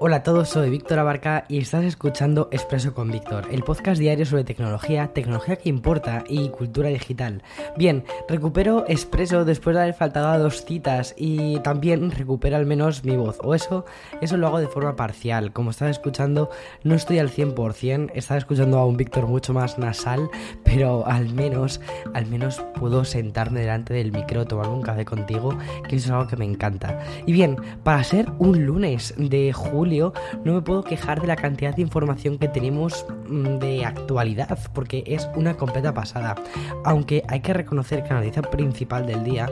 Hola a todos, soy Víctor Abarca y estás escuchando Expreso con Víctor, el podcast diario sobre tecnología, tecnología que importa y cultura digital. Bien, recupero Expreso después de haber faltado a dos citas y también recupero al menos mi voz, o eso, eso lo hago de forma parcial. Como estás escuchando, no estoy al 100%, estaba escuchando a un Víctor mucho más nasal, pero al menos, al menos puedo sentarme delante del micro, tomar un café contigo, que eso es algo que me encanta. Y bien, para ser un lunes de julio, no me puedo quejar de la cantidad de información que tenemos mm, de actualidad, porque es una completa pasada. Aunque hay que reconocer que la noticia principal del día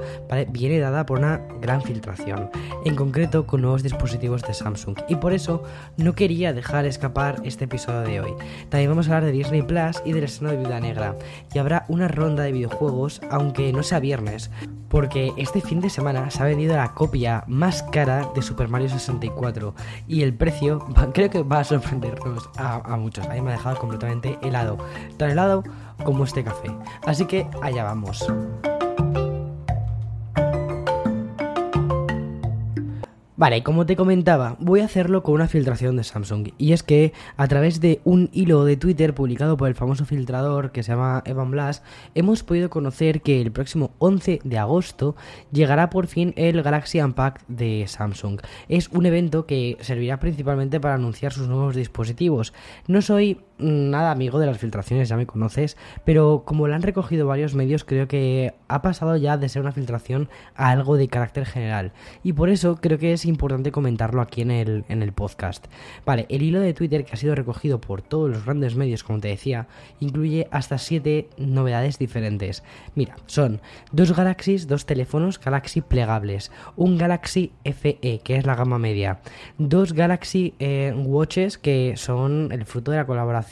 viene dada por una gran filtración, en concreto con nuevos dispositivos de Samsung. Y por eso no quería dejar escapar este episodio de hoy. También vamos a hablar de Disney Plus y del estreno de Viuda Negra. Y habrá una ronda de videojuegos, aunque no sea viernes, porque este fin de semana se ha vendido la copia más cara de Super Mario 64 y el precio creo que va a sorprendernos a, muchos. A mí me ha dejado completamente helado, tan helado como este café. Así que allá vamos. Vale, como te comentaba, voy a hacerlo con una filtración de Samsung. Y es que a través de un hilo de Twitter publicado por el famoso filtrador que se llama Evan Blass, hemos podido conocer que el próximo 11 de agosto llegará por fin el Galaxy Unpacked de Samsung. Es un evento que servirá principalmente para anunciar sus nuevos dispositivos. No soy nada amigo de las filtraciones, ya me conoces, pero como lo han recogido varios medios, creo que ha pasado ya de ser una filtración a algo de carácter general. Y por eso creo que es importante comentarlo aquí en el, en el podcast. Vale, el hilo de Twitter que ha sido recogido por todos los grandes medios, como te decía, incluye hasta 7 novedades diferentes. Mira, son dos Galaxies, dos teléfonos Galaxy plegables, un Galaxy FE, que es la gama media, dos Galaxy eh, Watches, que son el fruto de la colaboración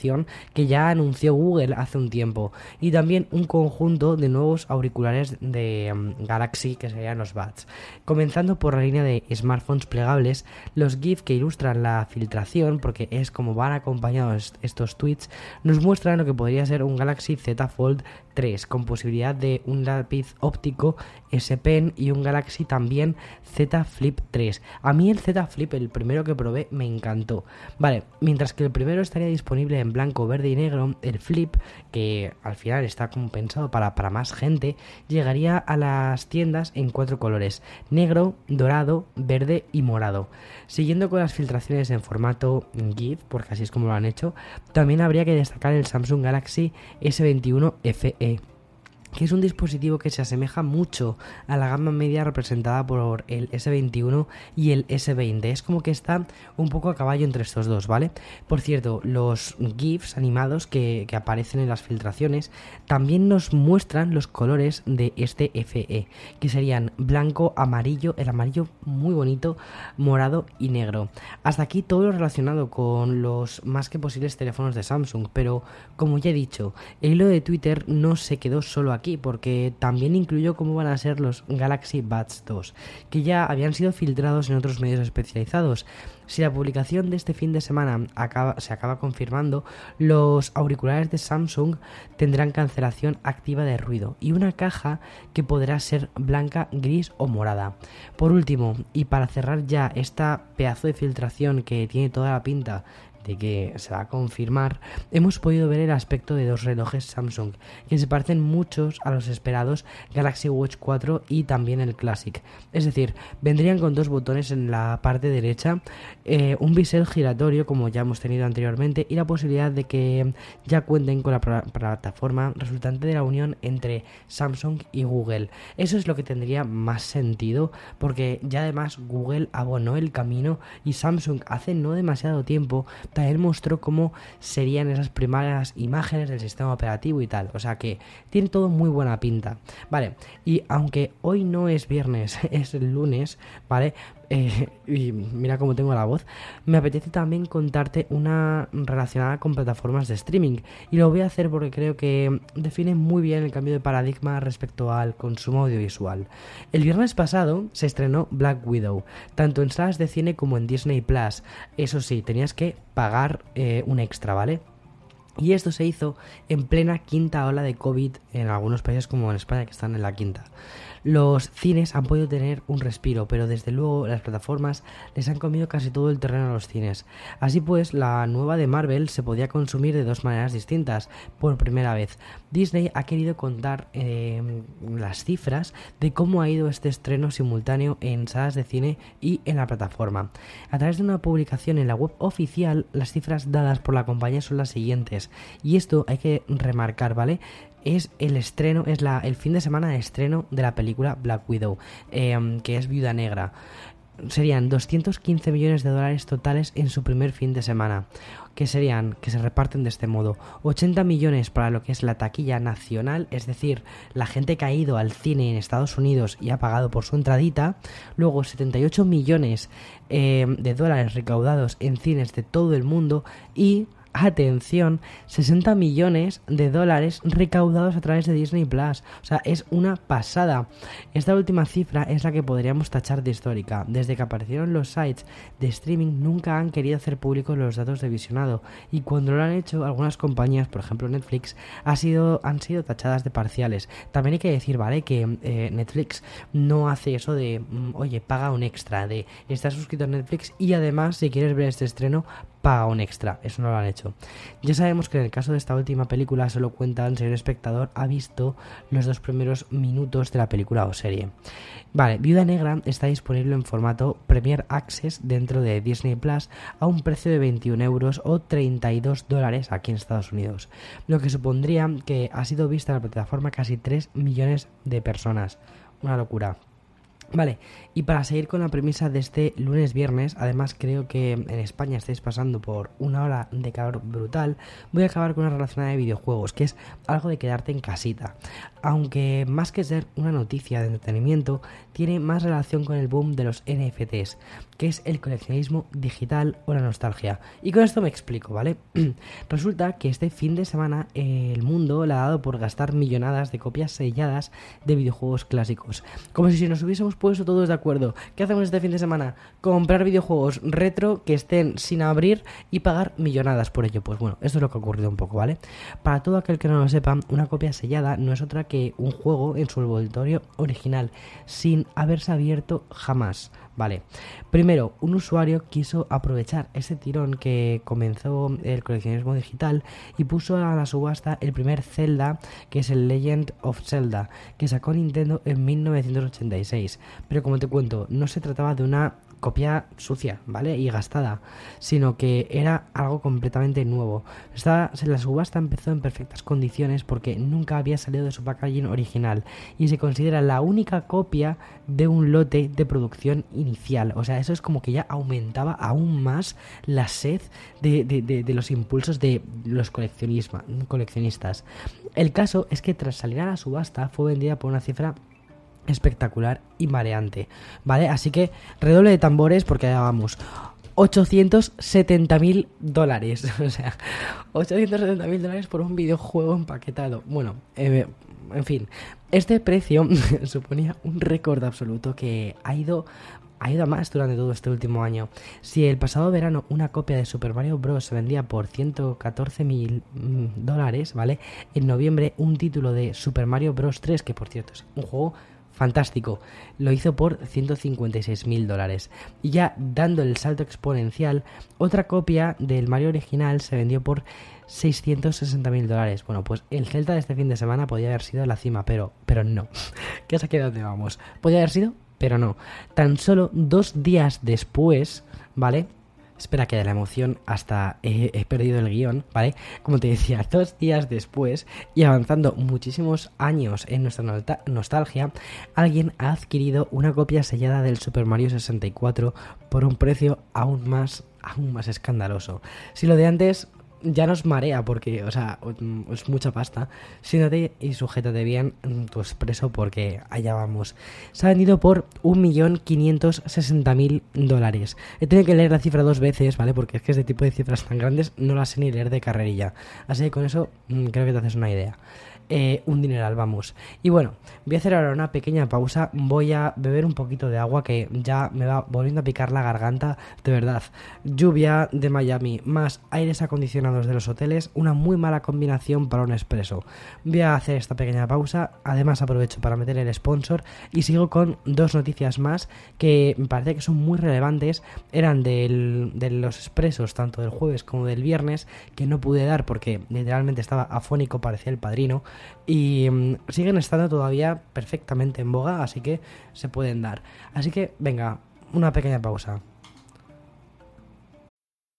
que ya anunció Google hace un tiempo y también un conjunto de nuevos auriculares de mm, Galaxy que serían los Buds. Comenzando por la línea de smartphones plegables, los GIF que ilustran la filtración, porque es como van acompañados estos tweets, nos muestran lo que podría ser un Galaxy Z Fold 3 con posibilidad de un lápiz óptico S Pen y un Galaxy también Z Flip 3. A mí el Z Flip, el primero que probé, me encantó. Vale, mientras que el primero estaría disponible en blanco, verde y negro, el Flip, que al final está compensado para, para más gente, llegaría a las tiendas en cuatro colores, negro, dorado, verde y morado. Siguiendo con las filtraciones en formato GIF, porque así es como lo han hecho, también habría que destacar el Samsung Galaxy S21 FE day. Que es un dispositivo que se asemeja mucho a la gama media representada por el S21 y el S20. Es como que está un poco a caballo entre estos dos, ¿vale? Por cierto, los GIFs animados que, aparecen en las filtraciones también nos muestran los colores de este FE, que serían blanco, amarillo, el amarillo muy bonito, morado y negro. Hasta aquí todo lo relacionado con los más que posibles teléfonos de Samsung, pero como ya he dicho, el hilo de Twitter no se quedó solo aquí porque también incluyó cómo van a ser los Galaxy Buds 2, que ya habían sido filtrados en otros medios especializados. Si la publicación de este fin de semana se acaba confirmando, los auriculares de Samsung tendrán cancelación activa de ruido y una caja que podrá ser blanca, gris o morada. Por último, y para cerrar ya esta pedazo de filtración que tiene toda la pinta de que se va a confirmar, hemos podido ver el aspecto de dos relojes Samsung, que se parecen muchos a los esperados Galaxy Watch 4 y también el Classic. Es decir, vendrían con dos botones en la parte derecha, eh, un bisel giratorio como ya hemos tenido anteriormente y la posibilidad de que ya cuenten con la plataforma resultante de la unión entre Samsung y Google. Eso es lo que tendría más sentido porque ya además Google abonó el camino y Samsung hace no demasiado tiempo también mostró cómo serían esas primeras imágenes del sistema operativo y tal. O sea que tiene todo muy buena pinta. Vale, y aunque hoy no es viernes, es el lunes, ¿vale? Eh, y mira cómo tengo la voz, me apetece también contarte una relacionada con plataformas de streaming. Y lo voy a hacer porque creo que define muy bien el cambio de paradigma respecto al consumo audiovisual. El viernes pasado se estrenó Black Widow, tanto en salas de cine como en Disney Plus. Eso sí, tenías que pagar eh, un extra, ¿vale? Y esto se hizo en plena quinta ola de COVID en algunos países como en España que están en la quinta. Los cines han podido tener un respiro, pero desde luego las plataformas les han comido casi todo el terreno a los cines. Así pues, la nueva de Marvel se podía consumir de dos maneras distintas. Por primera vez, Disney ha querido contar em, las cifras de cómo ha ido este estreno simultáneo en salas de cine y en la plataforma. A través de una publicación en la web oficial, las cifras dadas por la compañía son las siguientes. Y esto hay que remarcar, ¿vale? es el estreno, es la, el fin de semana de estreno de la película Black Widow, em, que es Viuda Negra. Serían 215 millones de dólares totales en su primer fin de semana, que serían, que se reparten de este modo, 80 millones para lo que es la taquilla nacional, es decir, la gente que ha ido al cine en Estados Unidos y ha pagado por su entradita, luego 78 millones em, de dólares recaudados en cines de todo el mundo y atención, 60 millones de dólares recaudados a través de Disney Plus. O sea, es una pasada. Esta última cifra es la que podríamos tachar de histórica. Desde que aparecieron los sites de streaming nunca han querido hacer públicos los datos de visionado y cuando lo han hecho algunas compañías, por ejemplo Netflix, ha sido, han sido tachadas de parciales. También hay que decir, ¿vale? Que eh, Netflix no hace eso de, mm, oye, paga un extra, de estás suscrito a Netflix y además si quieres ver este estreno, paga un extra. Eso no lo han hecho. Ya sabemos que en el caso de esta última película solo cuentan si el espectador ha visto los dos primeros minutos de la película o serie. Vale, Viuda Negra está disponible en formato Premier Access dentro de Disney Plus a un precio de 21 euros o 32 dólares aquí en Estados Unidos, lo que supondría que ha sido vista en la plataforma casi 3 millones de personas. Una locura. Vale, y para seguir con la premisa de este lunes-viernes, además creo que en España estáis pasando por una hora de calor brutal, voy a acabar con una relacionada de videojuegos, que es algo de quedarte en casita. Aunque más que ser una noticia de entretenimiento, tiene más relación con el boom de los NFTs, que es el coleccionismo digital o la nostalgia. Y con esto me explico, ¿vale? Resulta que este fin de semana el mundo le ha dado por gastar millonadas de copias selladas de videojuegos clásicos. Como si nos hubiésemos puesto todos de acuerdo. ¿Qué hacemos este fin de semana? Comprar videojuegos retro que estén sin abrir y pagar millonadas por ello. Pues bueno, esto es lo que ha ocurrido un poco, ¿vale? Para todo aquel que no lo sepa, una copia sellada no es otra un juego en su envoltorio original, sin haberse abierto jamás. Vale, primero, un usuario quiso aprovechar ese tirón que comenzó el coleccionismo digital y puso a la subasta el primer Zelda, que es el Legend of Zelda, que sacó Nintendo en 1986. Pero como te cuento, no se trataba de una copia sucia, ¿vale? Y gastada, sino que era algo completamente nuevo. Esta, la subasta empezó en perfectas condiciones porque nunca había salido de su packaging original y se considera la única copia de un lote de producción inicial. O sea, eso es como que ya aumentaba aún más la sed de, de los impulsos de los coleccionistas. El caso es que tras salir a la subasta fue vendida por una cifra espectacular y mareante, ¿vale? Así que redoble de tambores porque ya vamos. 870 mil dólares, o sea, 870 mil dólares por un videojuego empaquetado. Bueno, eh, en fin, este precio suponía un récord absoluto que ha ido ha ido a más durante todo este último año. Si el pasado verano una copia de Super Mario Bros. se vendía por 114 mil mm, dólares, ¿vale? En noviembre un título de Super Mario Bros. 3, que por cierto es un juego fantástico. Lo hizo por 156 mil dólares. Y ya dando el salto exponencial, otra copia del Mario original se vendió por 660 mil dólares. Bueno, pues el Celta de este fin de semana podía haber sido la cima, pero, pero no. ¿Qué es aquí donde vamos? Podía haber sido, pero no. Tan solo dos días después, ¿vale? Espera que de la emoción hasta he, perdido el guion, ¿vale? Como te decía, dos días después y avanzando muchísimos años en nuestra nostalgia, alguien ha adquirido una copia sellada del Super Mario 64 por un precio aún más, aún más escandaloso. Si lo de antes ya nos marea porque, o sea, es mucha pasta. Siéntate y sujétate bien tu expreso porque allá vamos. Se ha vendido por 1.560.000 dólares. He tenido que leer la cifra dos veces, ¿vale? Porque es que este tipo de cifras tan grandes no las sé ni leer de carrerilla. Así que con eso mm, creo que te haces una idea. Eh, un dineral, vamos. Y bueno, voy a hacer ahora una pequeña pausa, voy a beber un poquito de agua que ya me va volviendo a picar la garganta, de verdad. Lluvia de Miami más aires acondicionados de los hoteles, una muy mala combinación para un expreso. Voy a hacer esta pequeña pausa, además aprovecho para meter el sponsor y sigo con dos noticias más que me parece que son muy relevantes, eran del, de los expresos tanto del jueves como del viernes, que no pude dar porque literalmente estaba afónico, parecía el padrino y mm, siguen estando todavía perfectamente en boga, así que se pueden dar. Así que venga, una pequeña pausa.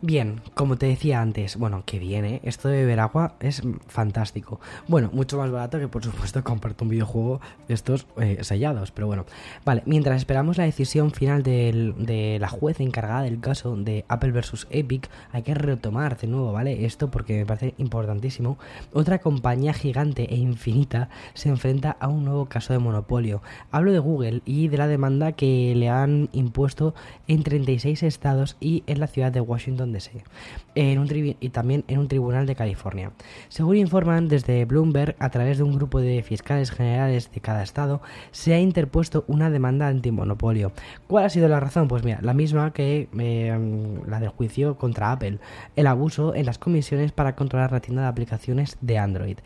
Bien, como te decía antes, bueno, que viene, esto de beber agua es fantástico. Bueno, mucho más barato que por supuesto comprarte un videojuego de estos eh, sellados, pero bueno. Vale, mientras esperamos la decisión final de la juez encargada del caso de Apple vs Epic, hay que retomar de nuevo, ¿vale? Esto porque me parece importantísimo. Otra compañía gigante e infinita se enfrenta a un nuevo caso de monopolio. Hablo de Google y de la demanda que le han impuesto en 36 estados y en la ciudad de Washington en un y también en un tribunal de California. Según informan desde Bloomberg, a través de un grupo de fiscales generales de cada estado, se ha interpuesto una demanda antimonopolio. ¿Cuál ha sido la razón? Pues mira, la misma que eh, la del juicio contra Apple, el abuso en las comisiones para controlar la tienda de aplicaciones de Android.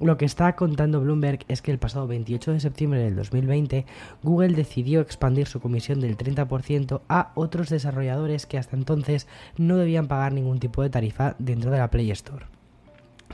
Lo que está contando Bloomberg es que el pasado 28 de septiembre del 2020, Google decidió expandir su comisión del 30% a otros desarrolladores que hasta entonces no debían pagar ningún tipo de tarifa dentro de la Play Store.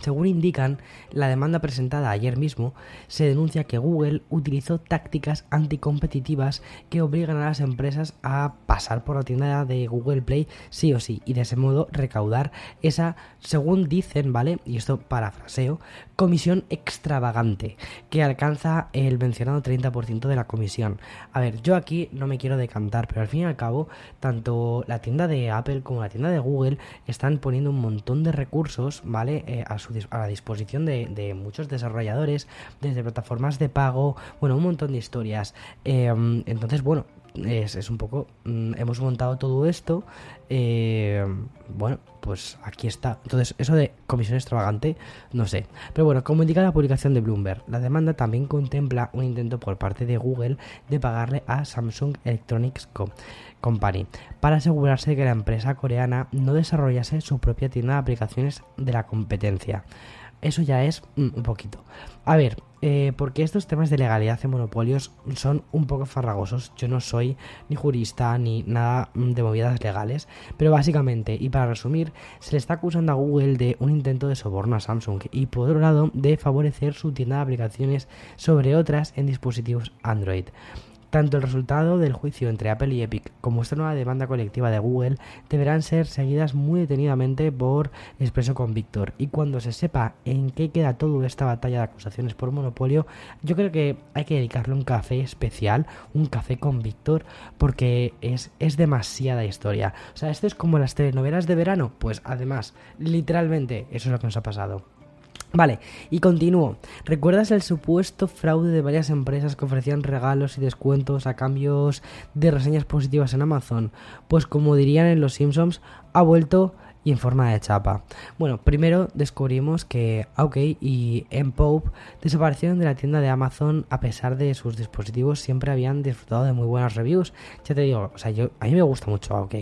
Según indican, la demanda presentada ayer mismo se denuncia que Google utilizó tácticas anticompetitivas que obligan a las empresas a pasar por la tienda de Google Play sí o sí y de ese modo recaudar esa, según dicen, ¿vale? Y esto parafraseo, comisión extravagante que alcanza el mencionado 30% de la comisión. A ver, yo aquí no me quiero decantar, pero al fin y al cabo, tanto la tienda de Apple como la tienda de Google están poniendo un montón de recursos, ¿vale? Eh, a la disposición de, muchos desarrolladores, desde plataformas de pago, bueno, un montón de historias. Em, entonces, bueno, es, un poco, mm, hemos montado todo esto, em, bueno, pues aquí está. Entonces, eso de comisión extravagante, no sé. Pero bueno, como indica la publicación de Bloomberg, la demanda también contempla un intento por parte de Google de pagarle a Samsung Electronics Company para asegurarse de que la empresa coreana no desarrollase su propia tienda de aplicaciones de la competencia. Eso ya es mm, un poquito. A ver, eh, porque estos temas de legalidad y monopolios son un poco farragosos. Yo no soy ni jurista ni nada mm, de movidas legales, pero básicamente, y para resumir, se le está acusando a Google de un intento de soborno a Samsung y por otro lado de favorecer su tienda de aplicaciones sobre otras en dispositivos Android. Tanto el resultado del juicio entre Apple y Epic como esta nueva demanda colectiva de Google deberán ser seguidas muy detenidamente por Expreso con Víctor. Y cuando se sepa en qué queda toda esta batalla de acusaciones por monopolio, yo creo que hay que dedicarle un café especial, un café con Víctor, porque es, es demasiada historia. O sea, esto es como las telenovelas de verano. Pues además, literalmente, eso es lo que nos ha pasado. Vale, y continúo. ¿Recuerdas el supuesto fraude de varias empresas que ofrecían regalos y descuentos a cambios de reseñas positivas en Amazon? Pues como dirían en Los Simpsons, ha vuelto y en forma de chapa. Bueno, primero descubrimos que OK y M-Pope desaparecieron de la tienda de Amazon a pesar de sus dispositivos siempre habían disfrutado de muy buenas reviews. Ya te digo, o sea, yo, a mí me gusta mucho OK.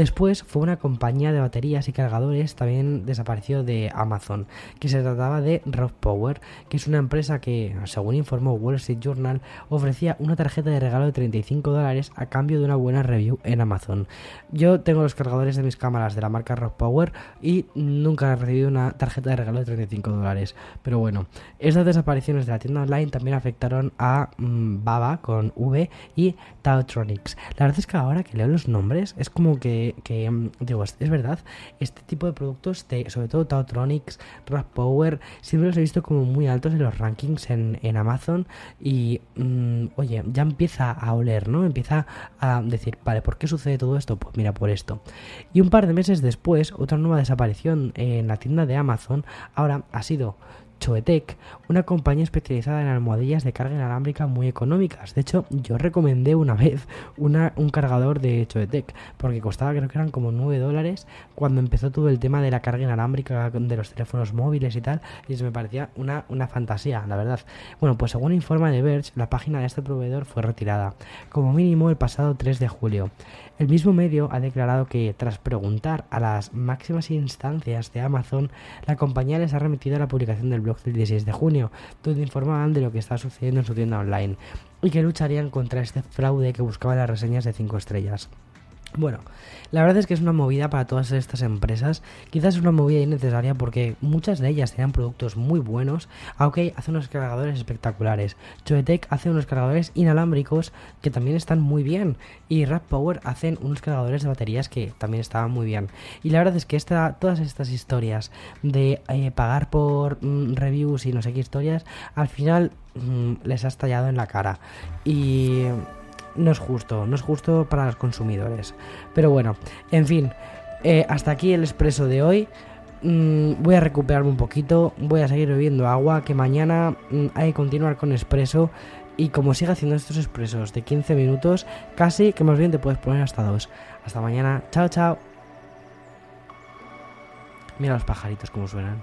Después fue una compañía de baterías y cargadores también desapareció de Amazon, que se trataba de Rock Power, que es una empresa que, según informó Wall Street Journal, ofrecía una tarjeta de regalo de 35 dólares a cambio de una buena review en Amazon. Yo tengo los cargadores de mis cámaras de la marca Rock Power y nunca he recibido una tarjeta de regalo de 35 dólares. Pero bueno, estas desapariciones de la tienda online también afectaron a mm, Baba con V y Tautronics. La verdad es que ahora que leo los nombres es como que que, mm, digo, es, verdad, este tipo de productos, sobre todo Tautronics, Rock Power, siempre los he visto como muy altos en los rankings en, Amazon y, mm, oye, ya empieza a oler, ¿no? Empieza a decir, vale, ¿por qué sucede todo esto? Pues mira, por esto. Y un par de meses después, otra nueva desaparición en la tienda de Amazon ahora ha sido Choetec, una compañía especializada en almohadillas de carga inalámbrica muy económicas. De hecho, yo recomendé una vez un cargador de Choetec, porque costaba creo que eran como 9 dólares cuando empezó todo el tema de la carga inalámbrica de los teléfonos móviles y tal, y se me parecía una, una fantasía, la verdad. Bueno, pues según informa de Verge, la página de este proveedor fue retirada, como mínimo el pasado 3 de julio. El mismo medio ha declarado que, tras preguntar a las máximas instancias de Amazon, la compañía les ha remitido a la publicación del blog del 16 de junio, donde informaban de lo que está sucediendo en su tienda online y que lucharían contra este fraude que buscaba las reseñas de 5 estrellas. Bueno, la verdad es que es una movida para todas estas empresas. Quizás es una movida innecesaria porque muchas de ellas tienen productos muy buenos. Aunque hace unos cargadores espectaculares. Choetec hace unos cargadores inalámbricos que también están muy bien. Y Rap Power hacen unos cargadores de baterías que también estaban muy bien. Y la verdad es que esta, todas estas historias de eh, pagar por mm, reviews y no sé qué historias, al final mm, les ha estallado en la cara. Y no es justo, no es justo para los consumidores. Pero bueno, en fin, eh, hasta aquí el expreso de hoy. Mm, voy a recuperarme un poquito, voy a seguir bebiendo agua, que mañana mm, hay que continuar con expreso. Y como siga haciendo estos expresos de 15 minutos, casi que más bien te puedes poner hasta dos. Hasta mañana, chao, chao. Mira los pajaritos como suenan.